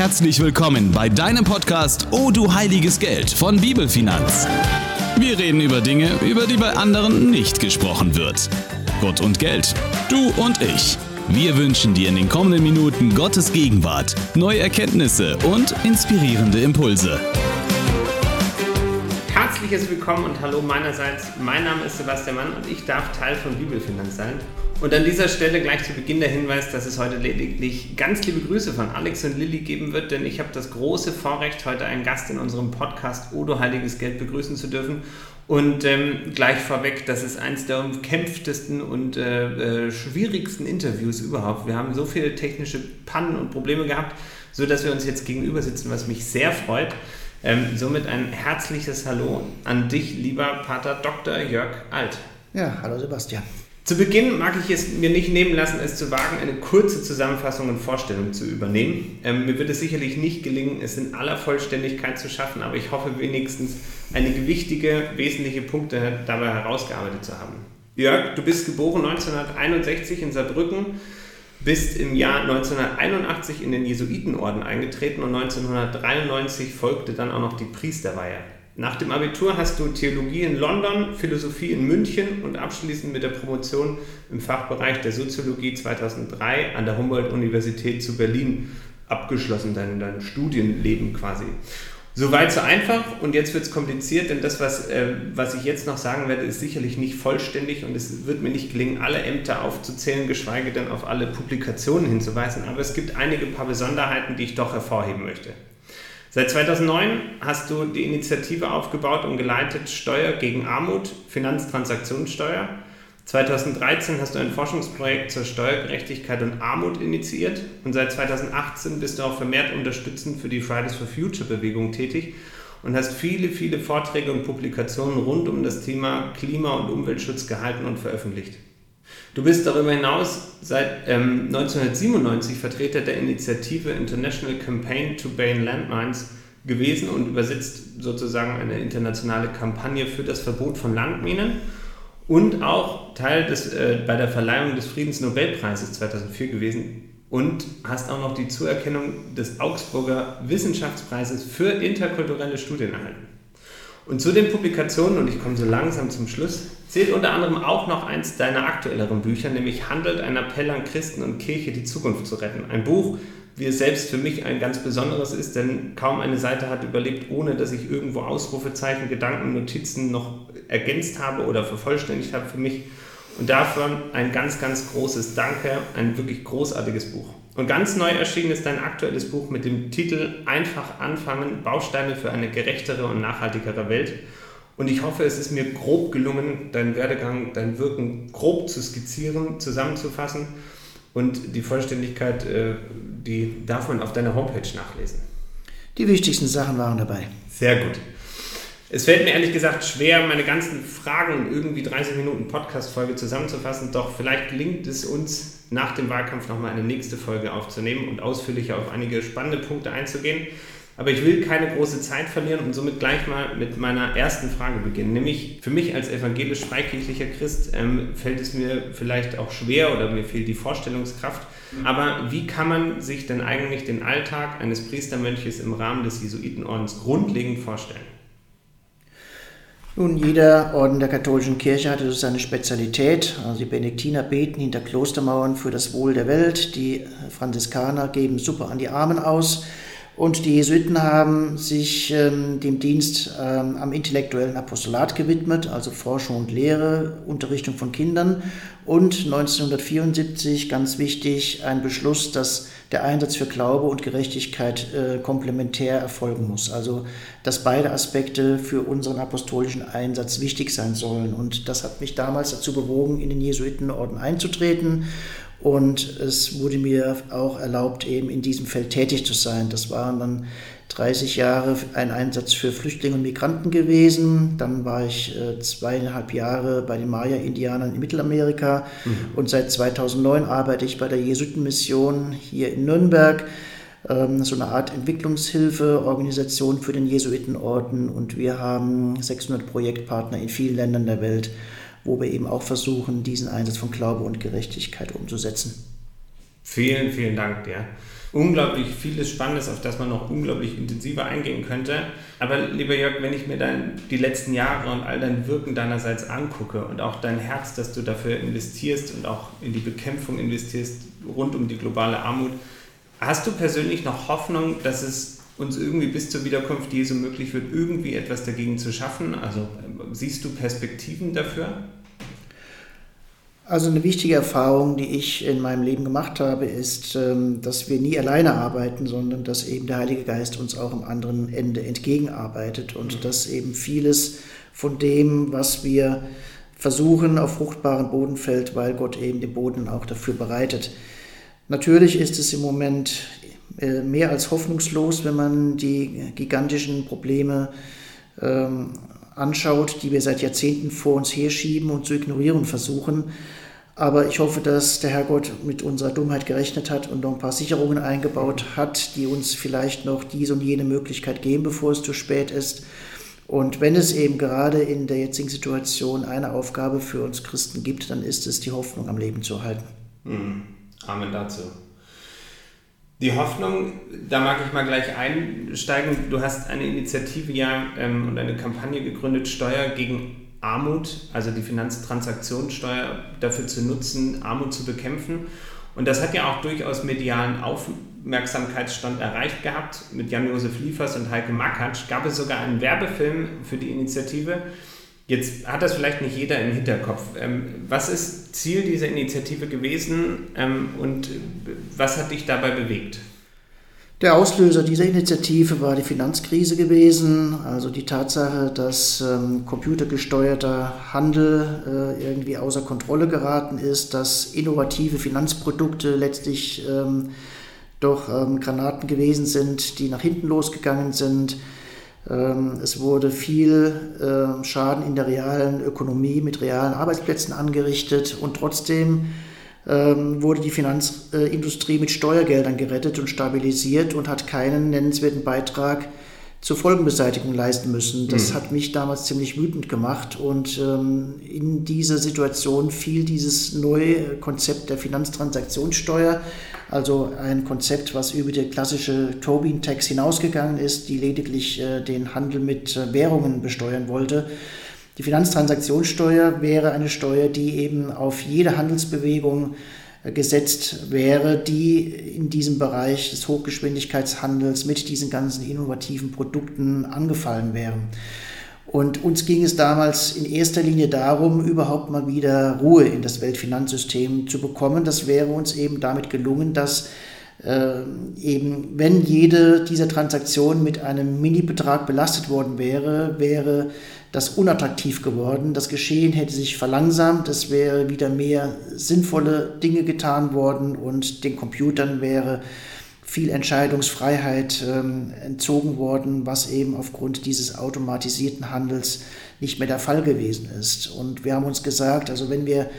herzlich willkommen bei deinem Podcast Oh du heiliges Geld von Bibelfinanz. Wir reden über Dinge, über die bei anderen nicht gesprochen wird. Gott und Geld, du und ich. Wir wünschen dir in den kommenden Minuten Gottes Gegenwart, neue Erkenntnisse und inspirierende Impulse. Herzliches Willkommen und Hallo meinerseits. Mein Name ist Sebastian Mann und ich darf Teil von Bibelfinanz sein. Und an dieser Stelle gleich zu Beginn der Hinweis, dass es heute lediglich ganz liebe Grüße von Alex und Lilly geben wird, denn ich habe das große Vorrecht, heute einen Gast in unserem Podcast Odo Heiliges Geld begrüßen zu dürfen. Und ähm, gleich vorweg, das ist eines der umkämpftesten und äh, äh, schwierigsten Interviews überhaupt. Wir haben so viele technische Pannen und Probleme gehabt, sodass wir uns jetzt gegenüber sitzen, was mich sehr freut. Ähm, somit ein herzliches Hallo an dich, lieber Pater Dr. Jörg Alt. Ja, hallo Sebastian. Zu Beginn mag ich es mir nicht nehmen lassen, es zu wagen, eine kurze Zusammenfassung und Vorstellung zu übernehmen. Ähm, mir wird es sicherlich nicht gelingen, es in aller Vollständigkeit zu schaffen, aber ich hoffe wenigstens einige wichtige, wesentliche Punkte dabei herausgearbeitet zu haben. Jörg, du bist geboren 1961 in Saarbrücken, bist im Jahr 1981 in den Jesuitenorden eingetreten und 1993 folgte dann auch noch die Priesterweihe. Nach dem Abitur hast du Theologie in London, Philosophie in München und abschließend mit der Promotion im Fachbereich der Soziologie 2003 an der Humboldt-Universität zu Berlin abgeschlossen, dein, dein Studienleben quasi. Soweit so einfach und jetzt wird es kompliziert, denn das, was, äh, was ich jetzt noch sagen werde, ist sicherlich nicht vollständig und es wird mir nicht gelingen, alle Ämter aufzuzählen, geschweige denn auf alle Publikationen hinzuweisen, aber es gibt einige paar Besonderheiten, die ich doch hervorheben möchte. Seit 2009 hast du die Initiative aufgebaut und geleitet Steuer gegen Armut, Finanztransaktionssteuer. 2013 hast du ein Forschungsprojekt zur Steuergerechtigkeit und Armut initiiert und seit 2018 bist du auch vermehrt unterstützend für die Fridays for Future Bewegung tätig und hast viele, viele Vorträge und Publikationen rund um das Thema Klima- und Umweltschutz gehalten und veröffentlicht. Du bist darüber hinaus seit ähm, 1997 Vertreter der Initiative International Campaign to Ban Landmines gewesen und übersetzt sozusagen eine internationale Kampagne für das Verbot von Landminen und auch Teil des, äh, bei der Verleihung des Friedensnobelpreises 2004 gewesen und hast auch noch die Zuerkennung des Augsburger Wissenschaftspreises für interkulturelle Studien erhalten. Und zu den Publikationen, und ich komme so langsam zum Schluss, zählt unter anderem auch noch eins deiner aktuelleren Bücher, nämlich Handelt ein Appell an Christen und Kirche, die Zukunft zu retten. Ein Buch, wie es selbst für mich ein ganz besonderes ist, denn kaum eine Seite hat überlebt, ohne dass ich irgendwo Ausrufezeichen, Gedanken, Notizen noch ergänzt habe oder vervollständigt habe für mich. Und davon ein ganz, ganz großes Danke, ein wirklich großartiges Buch. Und ganz neu erschienen ist dein aktuelles Buch mit dem Titel Einfach anfangen, Bausteine für eine gerechtere und nachhaltigere Welt. Und ich hoffe, es ist mir grob gelungen, deinen Werdegang, dein Wirken grob zu skizzieren, zusammenzufassen. Und die Vollständigkeit, äh, die darf man auf deiner Homepage nachlesen. Die wichtigsten Sachen waren dabei. Sehr gut. Es fällt mir ehrlich gesagt schwer, meine ganzen Fragen in irgendwie 30 Minuten Podcast-Folge zusammenzufassen, doch vielleicht gelingt es uns nach dem Wahlkampf nochmal eine nächste Folge aufzunehmen und ausführlicher auf einige spannende Punkte einzugehen. Aber ich will keine große Zeit verlieren und somit gleich mal mit meiner ersten Frage beginnen. Nämlich für mich als evangelisch-freikirchlicher Christ ähm, fällt es mir vielleicht auch schwer oder mir fehlt die Vorstellungskraft. Aber wie kann man sich denn eigentlich den Alltag eines Priestermönches im Rahmen des Jesuitenordens grundlegend vorstellen? Nun, jeder Orden der katholischen Kirche hatte seine Spezialität. Also die Benediktiner beten hinter Klostermauern für das Wohl der Welt. Die Franziskaner geben Suppe an die Armen aus. Und die Jesuiten haben sich ähm, dem Dienst ähm, am intellektuellen Apostolat gewidmet, also Forschung und Lehre, Unterrichtung von Kindern. Und 1974, ganz wichtig, ein Beschluss, dass der Einsatz für Glaube und Gerechtigkeit äh, komplementär erfolgen muss. Also, dass beide Aspekte für unseren apostolischen Einsatz wichtig sein sollen. Und das hat mich damals dazu bewogen, in den Jesuitenorden einzutreten. Und es wurde mir auch erlaubt, eben in diesem Feld tätig zu sein. Das waren dann 30 Jahre ein Einsatz für Flüchtlinge und Migranten gewesen. Dann war ich äh, zweieinhalb Jahre bei den Maya-Indianern in Mittelamerika. Mhm. Und seit 2009 arbeite ich bei der Jesuitenmission hier in Nürnberg. Ähm, so eine Art Entwicklungshilfeorganisation für den Jesuitenorden. Und wir haben 600 Projektpartner in vielen Ländern der Welt wo wir eben auch versuchen, diesen Einsatz von Glaube und Gerechtigkeit umzusetzen. Vielen, vielen Dank dir. unglaublich vieles Spannendes, auf das man noch unglaublich intensiver eingehen könnte. Aber lieber Jörg, wenn ich mir dann die letzten Jahre und all dein Wirken deinerseits angucke und auch dein Herz, das du dafür investierst und auch in die Bekämpfung investierst rund um die globale Armut, hast du persönlich noch Hoffnung, dass es uns irgendwie bis zur Wiederkunft Jesu möglich wird, irgendwie etwas dagegen zu schaffen? Also siehst du Perspektiven dafür? Also eine wichtige Erfahrung, die ich in meinem Leben gemacht habe, ist, ähm, dass wir nie alleine arbeiten, sondern dass eben der Heilige Geist uns auch am anderen Ende entgegenarbeitet und mhm. dass eben vieles von dem, was wir versuchen, auf fruchtbaren Boden fällt, weil Gott eben den Boden auch dafür bereitet. Natürlich ist es im Moment mehr als hoffnungslos, wenn man die gigantischen Probleme ähm, anschaut, die wir seit Jahrzehnten vor uns herschieben und zu ignorieren versuchen. Aber ich hoffe, dass der Herrgott mit unserer Dummheit gerechnet hat und noch ein paar Sicherungen eingebaut hat, die uns vielleicht noch diese und jene Möglichkeit geben, bevor es zu spät ist. Und wenn es eben gerade in der jetzigen Situation eine Aufgabe für uns Christen gibt, dann ist es, die Hoffnung am Leben zu erhalten. Mhm. Amen dazu. Die Hoffnung, da mag ich mal gleich einsteigen. Du hast eine Initiative ja ähm, und eine Kampagne gegründet, Steuer gegen Armut, also die Finanztransaktionssteuer dafür zu nutzen, Armut zu bekämpfen. Und das hat ja auch durchaus medialen Aufmerksamkeitsstand erreicht gehabt. Mit Jan-Josef Liefers und Heike Makatsch gab es sogar einen Werbefilm für die Initiative. Jetzt hat das vielleicht nicht jeder im Hinterkopf. Ähm, was ist Ziel dieser Initiative gewesen ähm, und was hat dich dabei bewegt? Der Auslöser dieser Initiative war die Finanzkrise gewesen, also die Tatsache, dass ähm, computergesteuerter Handel äh, irgendwie außer Kontrolle geraten ist, dass innovative Finanzprodukte letztlich ähm, doch ähm, Granaten gewesen sind, die nach hinten losgegangen sind es wurde viel ähm, Schaden in der realen Ökonomie mit realen Arbeitsplätzen angerichtet und trotzdem ähm, wurde die Finanzindustrie mit Steuergeldern gerettet und stabilisiert und hat keinen nennenswerten Beitrag zur Folgenbeseitigung leisten müssen. Das mhm. hat mich damals ziemlich wütend gemacht und in diese Situation fiel dieses neue Konzept der Finanztransaktionssteuer also ein Konzept, was über die klassische Tobin-Tax hinausgegangen ist, die lediglich äh, den Handel mit äh, Währungen besteuern wollte. Die Finanztransaktionssteuer wäre eine Steuer, die eben auf jede Handelsbewegung äh, gesetzt wäre, die in diesem Bereich des Hochgeschwindigkeitshandels mit diesen ganzen innovativen Produkten angefallen wären. Und uns ging es damals in erster Linie darum, überhaupt mal wieder Ruhe in das Weltfinanzsystem zu bekommen. Das wäre uns eben damit gelungen, dass äh, eben, wenn jede dieser Transaktionen mit einem Mini-Betrag belastet worden wäre, wäre das unattraktiv geworden. Das Geschehen hätte sich verlangsamt, es wäre wieder mehr sinnvolle Dinge getan worden und den Computern wäre viel Entscheidungsfreiheit ähm, entzogen worden, was eben aufgrund dieses automatisierten Handels nicht mehr der Fall gewesen ist. Und wir haben uns gesagt, also wenn wir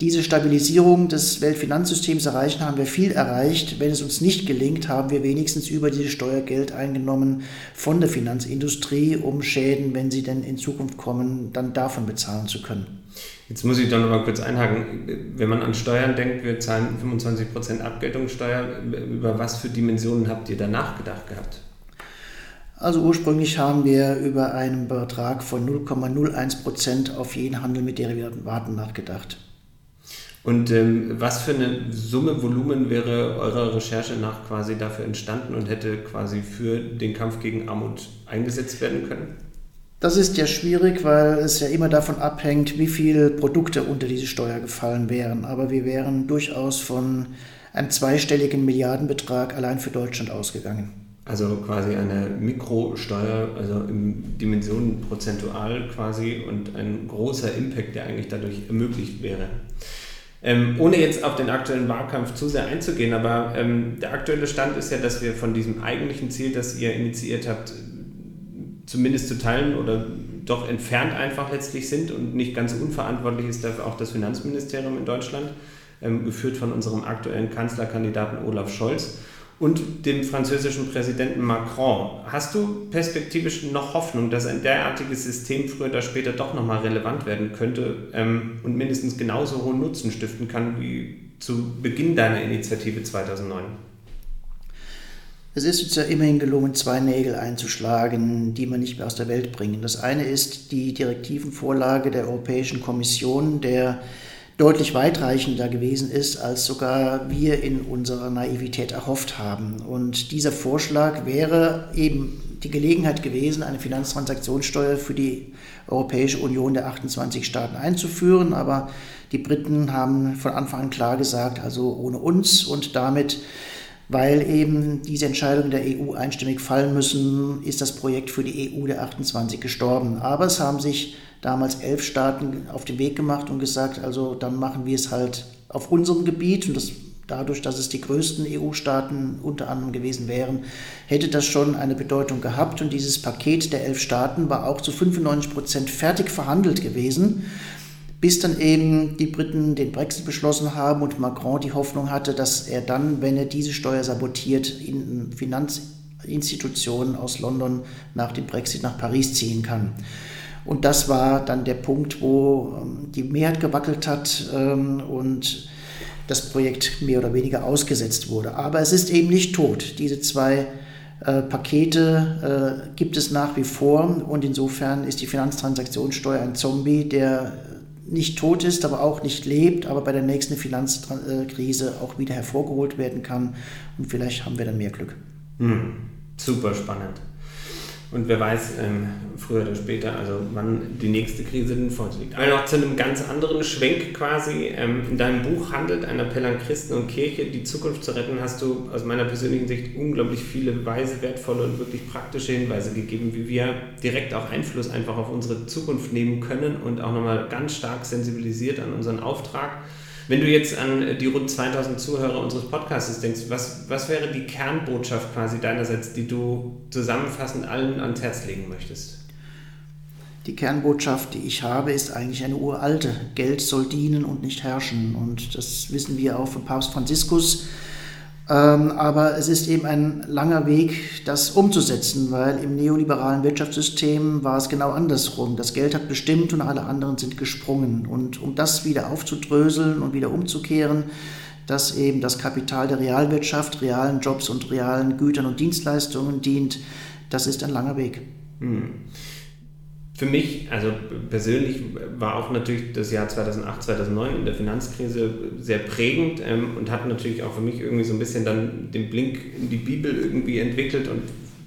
diese Stabilisierung des Weltfinanzsystems erreichen, haben wir viel erreicht. Wenn es uns nicht gelingt, haben wir wenigstens über dieses Steuergeld eingenommen von der Finanzindustrie, um Schäden, wenn sie denn in Zukunft kommen, dann davon bezahlen zu können. Jetzt muss ich doch noch mal kurz einhaken. Wenn man an Steuern denkt, wir zahlen 25% Abgeltungssteuer. Über was für Dimensionen habt ihr da nachgedacht gehabt? Also ursprünglich haben wir über einen Betrag von 0,01% auf jeden Handel mit Derivaten nachgedacht. Und ähm, was für eine Summe, Volumen wäre eurer Recherche nach quasi dafür entstanden und hätte quasi für den Kampf gegen Armut eingesetzt werden können? Das ist ja schwierig, weil es ja immer davon abhängt, wie viele Produkte unter diese Steuer gefallen wären. Aber wir wären durchaus von einem zweistelligen Milliardenbetrag allein für Deutschland ausgegangen. Also quasi eine Mikrosteuer, also in Dimensionen prozentual quasi und ein großer Impact, der eigentlich dadurch ermöglicht wäre. Ähm, ohne jetzt auf den aktuellen Wahlkampf zu sehr einzugehen, aber ähm, der aktuelle Stand ist ja, dass wir von diesem eigentlichen Ziel, das ihr initiiert habt, zumindest zu teilen oder doch entfernt einfach letztlich sind und nicht ganz unverantwortlich ist dafür auch das Finanzministerium in Deutschland, ähm, geführt von unserem aktuellen Kanzlerkandidaten Olaf Scholz und dem französischen Präsidenten Macron. Hast du perspektivisch noch Hoffnung, dass ein derartiges System früher oder später doch nochmal relevant werden könnte ähm, und mindestens genauso hohen Nutzen stiften kann wie zu Beginn deiner Initiative 2009? Es ist uns ja immerhin gelungen, zwei Nägel einzuschlagen, die man nicht mehr aus der Welt bringen. Das eine ist die Direktivenvorlage der Europäischen Kommission, der deutlich weitreichender gewesen ist, als sogar wir in unserer Naivität erhofft haben. Und dieser Vorschlag wäre eben die Gelegenheit gewesen, eine Finanztransaktionssteuer für die Europäische Union der 28 Staaten einzuführen. Aber die Briten haben von Anfang an klar gesagt, also ohne uns und damit weil eben diese Entscheidungen der EU einstimmig fallen müssen, ist das Projekt für die EU der 28 gestorben. Aber es haben sich damals elf Staaten auf den Weg gemacht und gesagt, also dann machen wir es halt auf unserem Gebiet und das dadurch, dass es die größten EU-Staaten unter anderem gewesen wären, hätte das schon eine Bedeutung gehabt. Und dieses Paket der elf Staaten war auch zu 95 Prozent fertig verhandelt gewesen bis dann eben die Briten den Brexit beschlossen haben und Macron die Hoffnung hatte, dass er dann, wenn er diese Steuer sabotiert, in Finanzinstitutionen aus London nach dem Brexit nach Paris ziehen kann. Und das war dann der Punkt, wo ähm, die Mehrheit gewackelt hat ähm, und das Projekt mehr oder weniger ausgesetzt wurde. Aber es ist eben nicht tot. Diese zwei äh, Pakete äh, gibt es nach wie vor und insofern ist die Finanztransaktionssteuer ein Zombie, der nicht tot ist, aber auch nicht lebt, aber bei der nächsten Finanzkrise auch wieder hervorgeholt werden kann. Und vielleicht haben wir dann mehr Glück. Hm, super spannend. Und wer weiß, ähm, früher oder später, also wann die nächste Krise denn vor uns liegt. Aber noch zu einem ganz anderen Schwenk quasi. Ähm, in deinem Buch handelt ein Appell an Christen und Kirche, die Zukunft zu retten, hast du aus meiner persönlichen Sicht unglaublich viele weise, wertvolle und wirklich praktische Hinweise gegeben, wie wir direkt auch Einfluss einfach auf unsere Zukunft nehmen können und auch nochmal ganz stark sensibilisiert an unseren Auftrag wenn du jetzt an die rund 2000 Zuhörer unseres Podcasts denkst, was, was wäre die Kernbotschaft quasi deinerseits, die du zusammenfassend allen ans Herz legen möchtest? Die Kernbotschaft, die ich habe, ist eigentlich eine uralte. Geld soll dienen und nicht herrschen. Und das wissen wir auch von Papst Franziskus aber es ist eben ein langer Weg, das umzusetzen, weil im neoliberalen Wirtschaftssystem war es genau andersrum. Das Geld hat bestimmt und alle anderen sind gesprungen. Und um das wieder aufzudröseln und wieder umzukehren, dass eben das Kapital der Realwirtschaft, realen Jobs und realen Gütern und Dienstleistungen dient, das ist ein langer Weg. Hm für mich, also persönlich, war auch natürlich das Jahr 2008, 2009 in der Finanzkrise sehr prägend ähm, und hat natürlich auch für mich irgendwie so ein bisschen dann den Blink in die Bibel irgendwie entwickelt und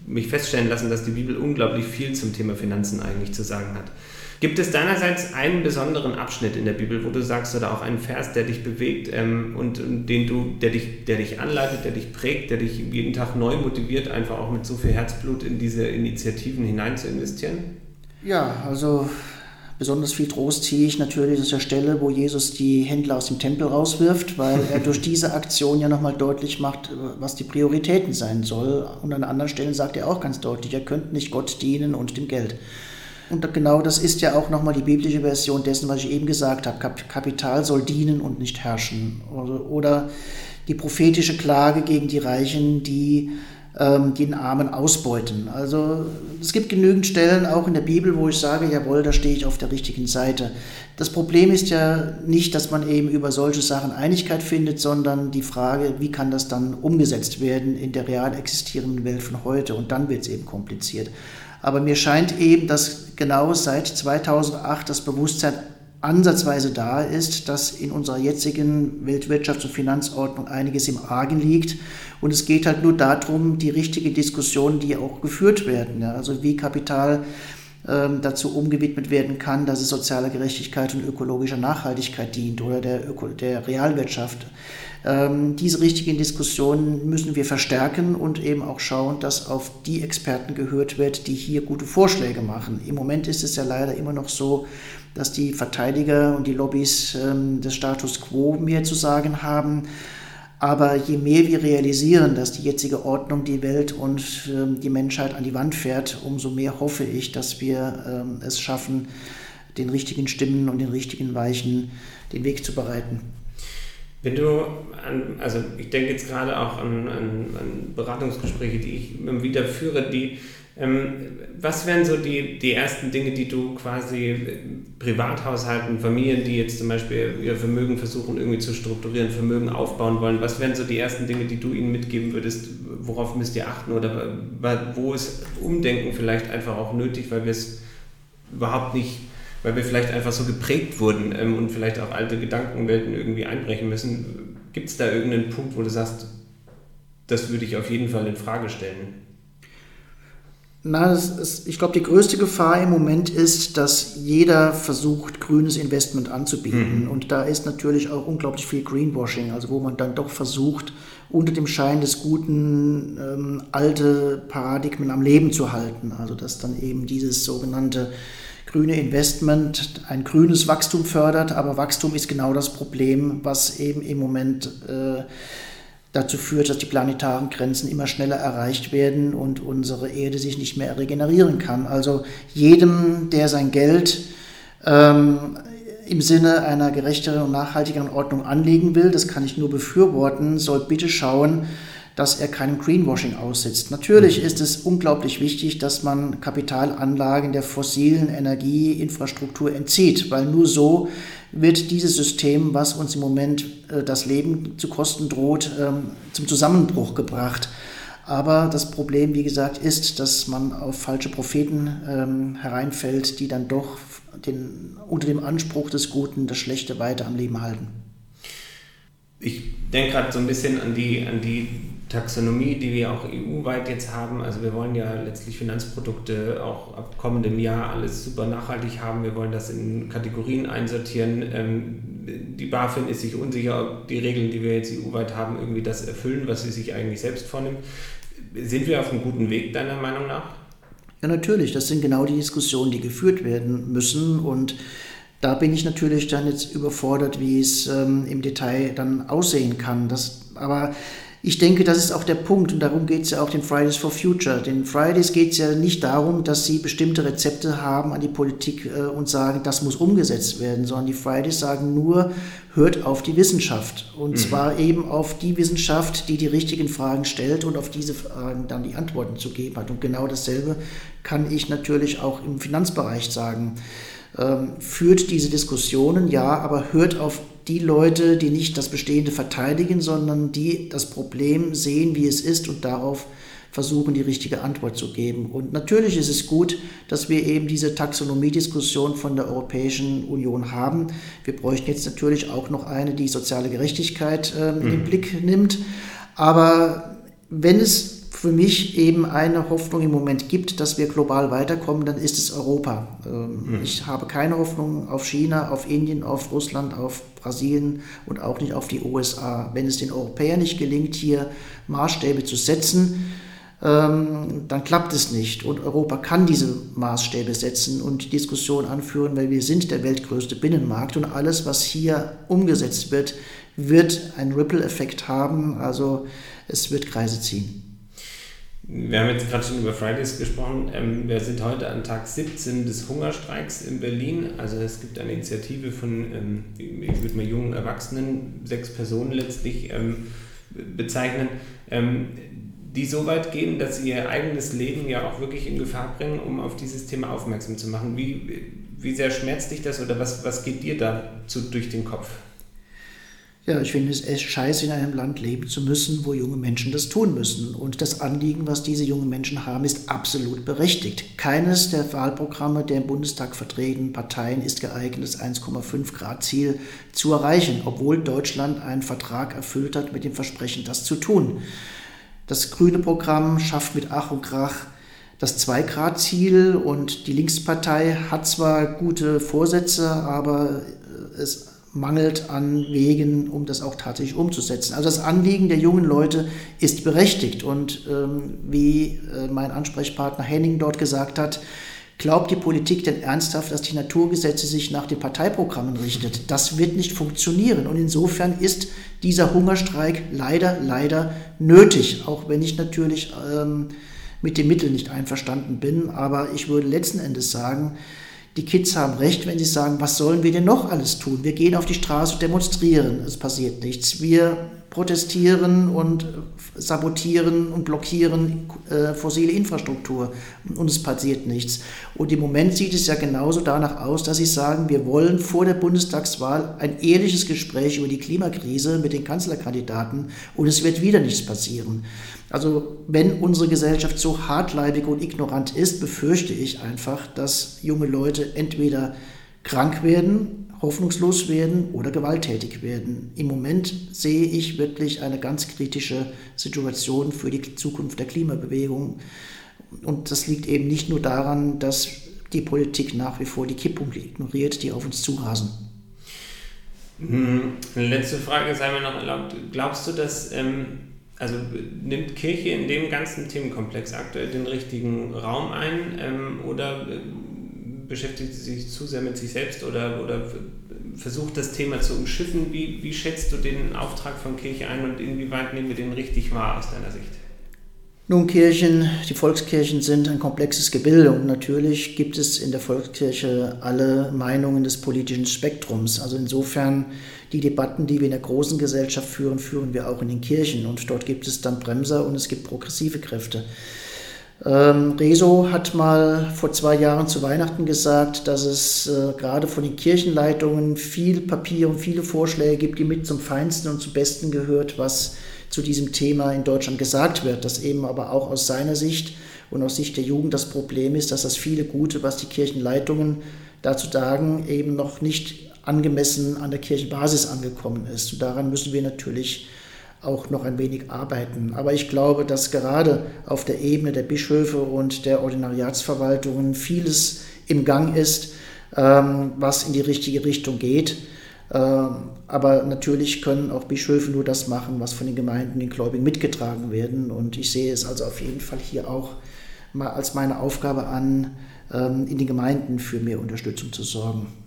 mich feststellen lassen, dass die Bibel unglaublich viel zum Thema Finanzen eigentlich zu sagen hat. Gibt es deinerseits einen besonderen Abschnitt in der Bibel, wo du sagst, oder auch einen Vers, der dich bewegt ähm, und, und, den du, der dich, der dich anleitet, der dich prägt, der dich jeden Tag neu motiviert, einfach auch mit so viel Herzblut in diese Initiativen hinein zu investieren? Ja, also besonders viel Trost ziehe ich natürlich aus der Stelle, wo Jesus die Händler aus dem Tempel rauswirft, weil er durch diese Aktion ja nochmal deutlich macht, was die Prioritäten sein soll. Und an anderen Stellen sagt er auch ganz deutlich, ihr könnt nicht Gott dienen und dem Geld. Und genau das ist ja auch nochmal die biblische Version dessen, was ich eben gesagt habe. Kapital soll dienen und nicht herrschen. Oder die prophetische Klage gegen die Reichen, die ähm, den Armen ausbeuten. Also es gibt genügend Stellen auch in der Bibel, wo ich sage, jawohl, da stehe ich auf der richtigen Seite. Das Problem ist ja nicht, dass man eben über solche Sachen Einigkeit findet, sondern die Frage, wie kann das dann umgesetzt werden in der real existierenden Welt von heute? Und dann wird es eben kompliziert. Aber mir scheint eben, dass genau seit 2008 das Bewusstsein ansatzweise da ist, dass in unserer jetzigen Weltwirtschafts- und Finanzordnung einiges im Argen liegt. Und es geht halt nur darum, die richtige Diskussion, die auch geführt werden. Ja, also wie Kapital ähm, dazu umgewidmet werden kann, dass es sozialer Gerechtigkeit und ökologischer Nachhaltigkeit dient oder der, Öko der Realwirtschaft. Ähm, diese richtigen Diskussionen müssen wir verstärken und eben auch schauen, dass auf die Experten gehört wird, die hier gute Vorschläge machen. Im Moment ist es ja leider immer noch so, dass die Verteidiger und die Lobbys ähm, des Status quo mehr zu sagen haben. Aber je mehr wir realisieren, dass die jetzige Ordnung die Welt und ähm, die Menschheit an die Wand fährt, umso mehr hoffe ich, dass wir ähm, es schaffen, den richtigen Stimmen und den richtigen Weichen den Weg zu bereiten. Wenn du an, also ich denke jetzt gerade auch an, an, an Beratungsgespräche, die ich immer wieder führe, die was wären so die, die ersten Dinge, die du quasi Privathaushalten, Familien, die jetzt zum Beispiel ihr Vermögen versuchen irgendwie zu strukturieren, Vermögen aufbauen wollen, was wären so die ersten Dinge, die du ihnen mitgeben würdest, worauf müsst ihr achten oder wo ist Umdenken vielleicht einfach auch nötig, weil wir es überhaupt nicht, weil wir vielleicht einfach so geprägt wurden ähm, und vielleicht auch alte Gedankenwelten irgendwie einbrechen müssen. Gibt es da irgendeinen Punkt, wo du sagst, das würde ich auf jeden Fall in Frage stellen? Na, ist, ich glaube, die größte Gefahr im Moment ist, dass jeder versucht, grünes Investment anzubieten. Mhm. Und da ist natürlich auch unglaublich viel Greenwashing, also wo man dann doch versucht, unter dem Schein des Guten ähm, alte Paradigmen am Leben zu halten. Also dass dann eben dieses sogenannte grüne Investment ein grünes Wachstum fördert, aber Wachstum ist genau das Problem, was eben im Moment äh, dazu führt, dass die planetaren Grenzen immer schneller erreicht werden und unsere Erde sich nicht mehr regenerieren kann. Also jedem, der sein Geld ähm, im Sinne einer gerechteren und nachhaltigeren Ordnung anlegen will, das kann ich nur befürworten, soll bitte schauen, dass er keinem Greenwashing aussetzt. Natürlich ist es unglaublich wichtig, dass man Kapitalanlagen der fossilen Energieinfrastruktur entzieht, weil nur so wird dieses System, was uns im Moment äh, das Leben zu kosten droht, ähm, zum Zusammenbruch gebracht. Aber das Problem, wie gesagt, ist, dass man auf falsche Propheten ähm, hereinfällt, die dann doch den, unter dem Anspruch des Guten das Schlechte weiter am Leben halten. Ich denke gerade so ein bisschen an die, an die Taxonomie, die wir auch EU-weit jetzt haben. Also wir wollen ja letztlich Finanzprodukte auch ab kommendem Jahr alles super nachhaltig haben. Wir wollen das in Kategorien einsortieren. Ähm, die BaFin ist sich unsicher, ob die Regeln, die wir jetzt EU-weit haben, irgendwie das erfüllen, was sie sich eigentlich selbst vornimmt. Sind wir auf einem guten Weg, deiner Meinung nach? Ja, natürlich. Das sind genau die Diskussionen, die geführt werden müssen. Und da bin ich natürlich dann jetzt überfordert, wie es ähm, im Detail dann aussehen kann. Das, aber ich denke, das ist auch der Punkt und darum geht es ja auch den Fridays for Future. Den Fridays geht es ja nicht darum, dass sie bestimmte Rezepte haben an die Politik äh, und sagen, das muss umgesetzt werden, sondern die Fridays sagen nur, hört auf die Wissenschaft. Und mhm. zwar eben auf die Wissenschaft, die die richtigen Fragen stellt und auf diese Fragen dann die Antworten zu geben hat. Und genau dasselbe kann ich natürlich auch im Finanzbereich sagen. Ähm, führt diese Diskussionen, ja, aber hört auf die Leute, die nicht das Bestehende verteidigen, sondern die das Problem sehen, wie es ist und darauf versuchen, die richtige Antwort zu geben. Und natürlich ist es gut, dass wir eben diese Taxonomie-Diskussion von der Europäischen Union haben. Wir bräuchten jetzt natürlich auch noch eine, die soziale Gerechtigkeit äh, mhm. in den Blick nimmt. Aber wenn es für mich eben eine Hoffnung im Moment gibt, dass wir global weiterkommen, dann ist es Europa. Ähm, mhm. Ich habe keine Hoffnung auf China, auf Indien, auf Russland, auf Brasilien und auch nicht auf die USA. Wenn es den Europäern nicht gelingt, hier Maßstäbe zu setzen, ähm, dann klappt es nicht. Und Europa kann diese Maßstäbe setzen und Diskussionen anführen, weil wir sind der weltgrößte Binnenmarkt und alles, was hier umgesetzt wird, wird einen Ripple-Effekt haben. Also es wird Kreise ziehen. Wir haben jetzt gerade schon über Fridays gesprochen. Ähm, wir sind heute an Tag 17 des Hungerstreiks in Berlin. Also es gibt eine Initiative von, ähm, ich würde mal jungen Erwachsenen, sechs Personen letztlich ähm, bezeichnen, die so weit gehen, dass sie ihr eigenes Leben ja auch wirklich in Gefahr bringen, um auf dieses Thema aufmerksam zu machen. Wie, wie sehr schmerzt dich das oder was, was geht dir dazu durch den Kopf? Ja, ich finde es echt scheiße, in einem Land leben zu müssen, wo junge Menschen das tun müssen. Und das Anliegen, was diese jungen Menschen haben, ist absolut berechtigt. Keines der Wahlprogramme der im Bundestag vertretenen Parteien ist geeignet, das 1,5 Grad Ziel zu erreichen, obwohl Deutschland einen Vertrag erfüllt hat mit dem Versprechen, das zu tun. Das grüne Programm schafft mit Ach und Krach das 2-Grad-Ziel und die Linkspartei hat zwar gute Vorsätze, aber es mangelt an Wegen, um das auch tatsächlich umzusetzen. Also das Anliegen der jungen Leute ist berechtigt und ähm, wie äh, mein Ansprechpartner Henning dort gesagt hat, Glaubt die Politik denn ernsthaft, dass die Naturgesetze sich nach den Parteiprogrammen richtet? Das wird nicht funktionieren. Und insofern ist dieser Hungerstreik leider, leider nötig, auch wenn ich natürlich ähm, mit den Mitteln nicht einverstanden bin. Aber ich würde letzten Endes sagen, die Kids haben recht, wenn sie sagen, was sollen wir denn noch alles tun? Wir gehen auf die Straße und demonstrieren, es passiert nichts. Wir protestieren und sabotieren und blockieren äh, fossile Infrastruktur und es passiert nichts. Und im Moment sieht es ja genauso danach aus, dass sie sagen, wir wollen vor der Bundestagswahl ein ehrliches Gespräch über die Klimakrise mit den Kanzlerkandidaten und es wird wieder nichts passieren. Also wenn unsere Gesellschaft so hartleibig und ignorant ist, befürchte ich einfach, dass junge Leute entweder krank werden hoffnungslos werden oder gewalttätig werden. Im Moment sehe ich wirklich eine ganz kritische Situation für die Zukunft der Klimabewegung. Und das liegt eben nicht nur daran, dass die Politik nach wie vor die Kipppunkte ignoriert, die auf uns zurasen. Hm, letzte Frage sei mir noch erlaubt. Glaubst du, dass ähm, also nimmt Kirche in dem ganzen Themenkomplex aktuell den richtigen Raum ein ähm, oder äh, beschäftigt sie sich zu sehr mit sich selbst oder, oder versucht das Thema zu umschiffen. Wie, wie schätzt du den Auftrag von Kirche ein und inwieweit nehmen wir den richtig wahr aus deiner Sicht? Nun, Kirchen, die Volkskirchen sind ein komplexes Gebilde und natürlich gibt es in der Volkskirche alle Meinungen des politischen Spektrums. Also insofern die Debatten, die wir in der großen Gesellschaft führen, führen wir auch in den Kirchen und dort gibt es dann Bremser und es gibt progressive Kräfte. Ähm, Rezo hat mal vor zwei Jahren zu Weihnachten gesagt, dass es äh, gerade von den Kirchenleitungen viel Papier und viele Vorschläge gibt, die mit zum Feinsten und zum Besten gehört, was zu diesem Thema in Deutschland gesagt wird. Dass eben aber auch aus seiner Sicht und aus Sicht der Jugend das Problem ist, dass das viele Gute, was die Kirchenleitungen dazu sagen, eben noch nicht angemessen an der Kirchenbasis angekommen ist. Und daran müssen wir natürlich auch noch ein wenig arbeiten. Aber ich glaube, dass gerade auf der Ebene der Bischöfe und der Ordinariatsverwaltungen vieles im Gang ist, ähm, was in die richtige Richtung geht. Ähm, aber natürlich können auch Bischöfe nur das machen, was von den Gemeinden, den Gläubigen mitgetragen werden. Und ich sehe es also auf jeden Fall hier auch mal als meine Aufgabe an, ähm, in den Gemeinden für mehr Unterstützung zu sorgen.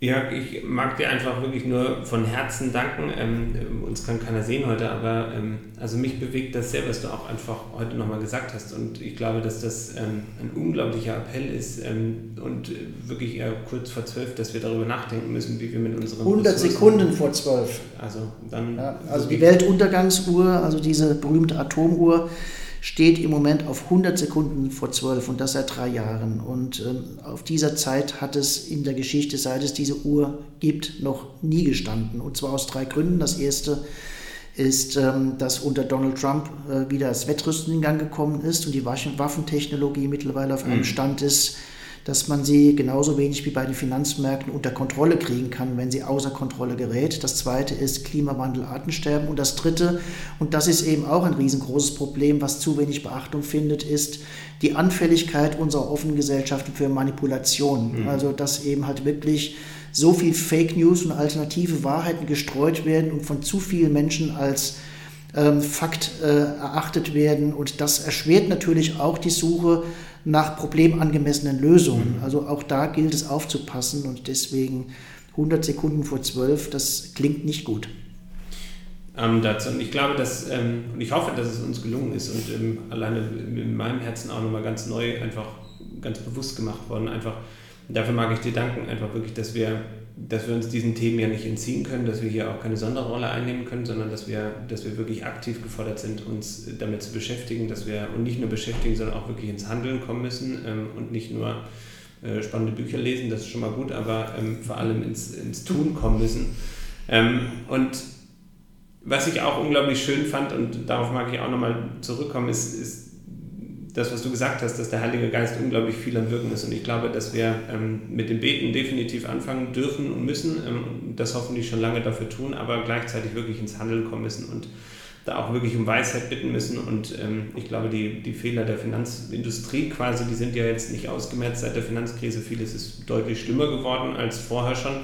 Ja, ich mag dir einfach wirklich nur von Herzen danken. Ähm, uns kann keiner sehen heute, aber ähm, also mich bewegt das sehr, was du auch einfach heute nochmal gesagt hast. Und ich glaube, dass das ähm, ein unglaublicher Appell ist ähm, und wirklich eher kurz vor zwölf, dass wir darüber nachdenken müssen, wie wir mit unseren 100 Ressourcen Sekunden vor zwölf. Also dann. Ja, also die Weltuntergangsuhr, also diese berühmte Atomuhr steht im Moment auf 100 Sekunden vor 12 und das seit drei Jahren. Und ähm, auf dieser Zeit hat es in der Geschichte, seit es diese Uhr gibt, noch nie gestanden. Und zwar aus drei Gründen. Das erste ist, ähm, dass unter Donald Trump äh, wieder das Wettrüsten in Gang gekommen ist und die Waffentechnologie mittlerweile auf einem mhm. Stand ist, dass man sie genauso wenig wie bei den Finanzmärkten unter Kontrolle kriegen kann, wenn sie außer Kontrolle gerät. Das zweite ist Klimawandel, Artensterben. Und das dritte, und das ist eben auch ein riesengroßes Problem, was zu wenig Beachtung findet, ist die Anfälligkeit unserer offenen Gesellschaften für Manipulation. Mhm. Also, dass eben halt wirklich so viel Fake News und alternative Wahrheiten gestreut werden und von zu vielen Menschen als ähm, Fakt äh, erachtet werden. Und das erschwert natürlich auch die Suche nach problemangemessenen Lösungen. Also auch da gilt es aufzupassen und deswegen 100 Sekunden vor 12, das klingt nicht gut. Ähm, dazu. Und ich glaube, dass, ähm, und ich hoffe, dass es uns gelungen ist und ähm, alleine in meinem Herzen auch nochmal ganz neu, einfach ganz bewusst gemacht worden. Einfach, dafür mag ich dir danken, einfach wirklich, dass wir dass wir uns diesen Themen ja nicht entziehen können, dass wir hier auch keine Sonderrolle einnehmen können, sondern dass wir, dass wir wirklich aktiv gefordert sind, uns damit zu beschäftigen, dass wir und nicht nur beschäftigen, sondern auch wirklich ins Handeln kommen müssen ähm, und nicht nur äh, spannende Bücher lesen, das ist schon mal gut, aber ähm, vor allem ins, ins Tun kommen müssen. Ähm, und was ich auch unglaublich schön fand, und darauf mag ich auch nochmal zurückkommen, ist, ist das, was du gesagt hast, dass der Heilige Geist unglaublich viel am Wirken ist. Und ich glaube, dass wir ähm, mit dem Beten definitiv anfangen dürfen und müssen, ähm, das hoffentlich schon lange dafür tun, aber gleichzeitig wirklich ins Handeln kommen müssen und da auch wirklich um Weisheit bitten müssen. Und ähm, ich glaube, die, die Fehler der Finanzindustrie quasi, die sind ja jetzt nicht ausgemerzt seit der Finanzkrise. Vieles ist deutlich schlimmer geworden als vorher schon.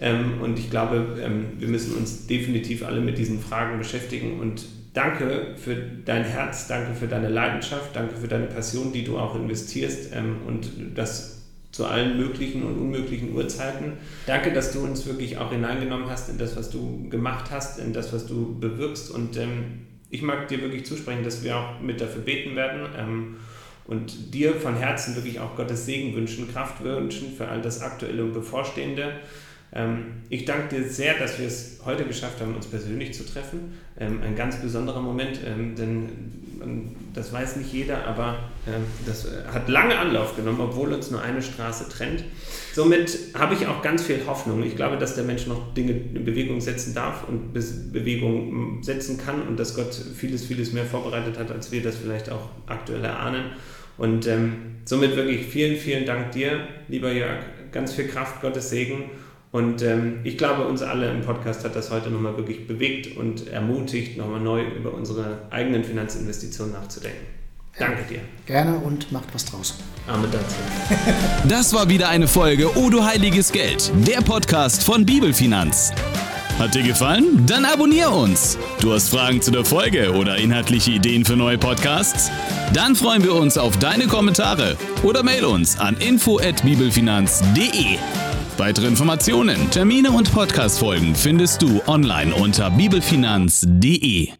Ähm, und ich glaube, ähm, wir müssen uns definitiv alle mit diesen Fragen beschäftigen und danke für dein Herz, danke für deine Leidenschaft, danke für deine Passion, die du auch investierst ähm, und das zu allen möglichen und unmöglichen Uhrzeiten. Danke, dass du uns wirklich auch hineingenommen hast in das, was du gemacht hast, in das, was du bewirkst und ähm, ich mag dir wirklich zusprechen, dass wir auch mit dafür beten werden. Ähm, und dir von Herzen wirklich auch Gottes Segen wünschen, Kraft wünschen für all das Aktuelle und Bevorstehende. Ähm, ich danke dir sehr, dass wir es heute geschafft haben, uns persönlich zu treffen. Ähm, ein ganz besonderer Moment, ähm, denn das weiß nicht jeder, aber das hat lange Anlauf genommen, obwohl uns nur eine Straße trennt. Somit habe ich auch ganz viel Hoffnung. Ich glaube, dass der Mensch noch Dinge in Bewegung setzen darf und Bewegung setzen kann und dass Gott vieles, vieles mehr vorbereitet hat, als wir das vielleicht auch aktuell erahnen. Und ähm, somit wirklich vielen, vielen Dank dir, lieber Jörg. Ganz viel Kraft, Gottes Segen und ähm, ich glaube, uns alle im Podcast hat das heute nochmal wirklich bewegt und ermutigt, nochmal neu über unsere eigenen Finanzinvestitionen nachzudenken. Danke dir. Gerne und macht was draus. Amen dazu. Das war wieder eine Folge O du heiliges Geld, der Podcast von Bibelfinanz. Hat dir gefallen? Dann abonnier uns. Du hast Fragen zu der Folge oder inhaltliche Ideen für neue Podcasts? Dann freuen wir uns auf deine Kommentare oder mail uns an info@bibelfinanz.de. Weitere Informationen, Termine und Podcastfolgen findest du online unter bibelfinanz.de.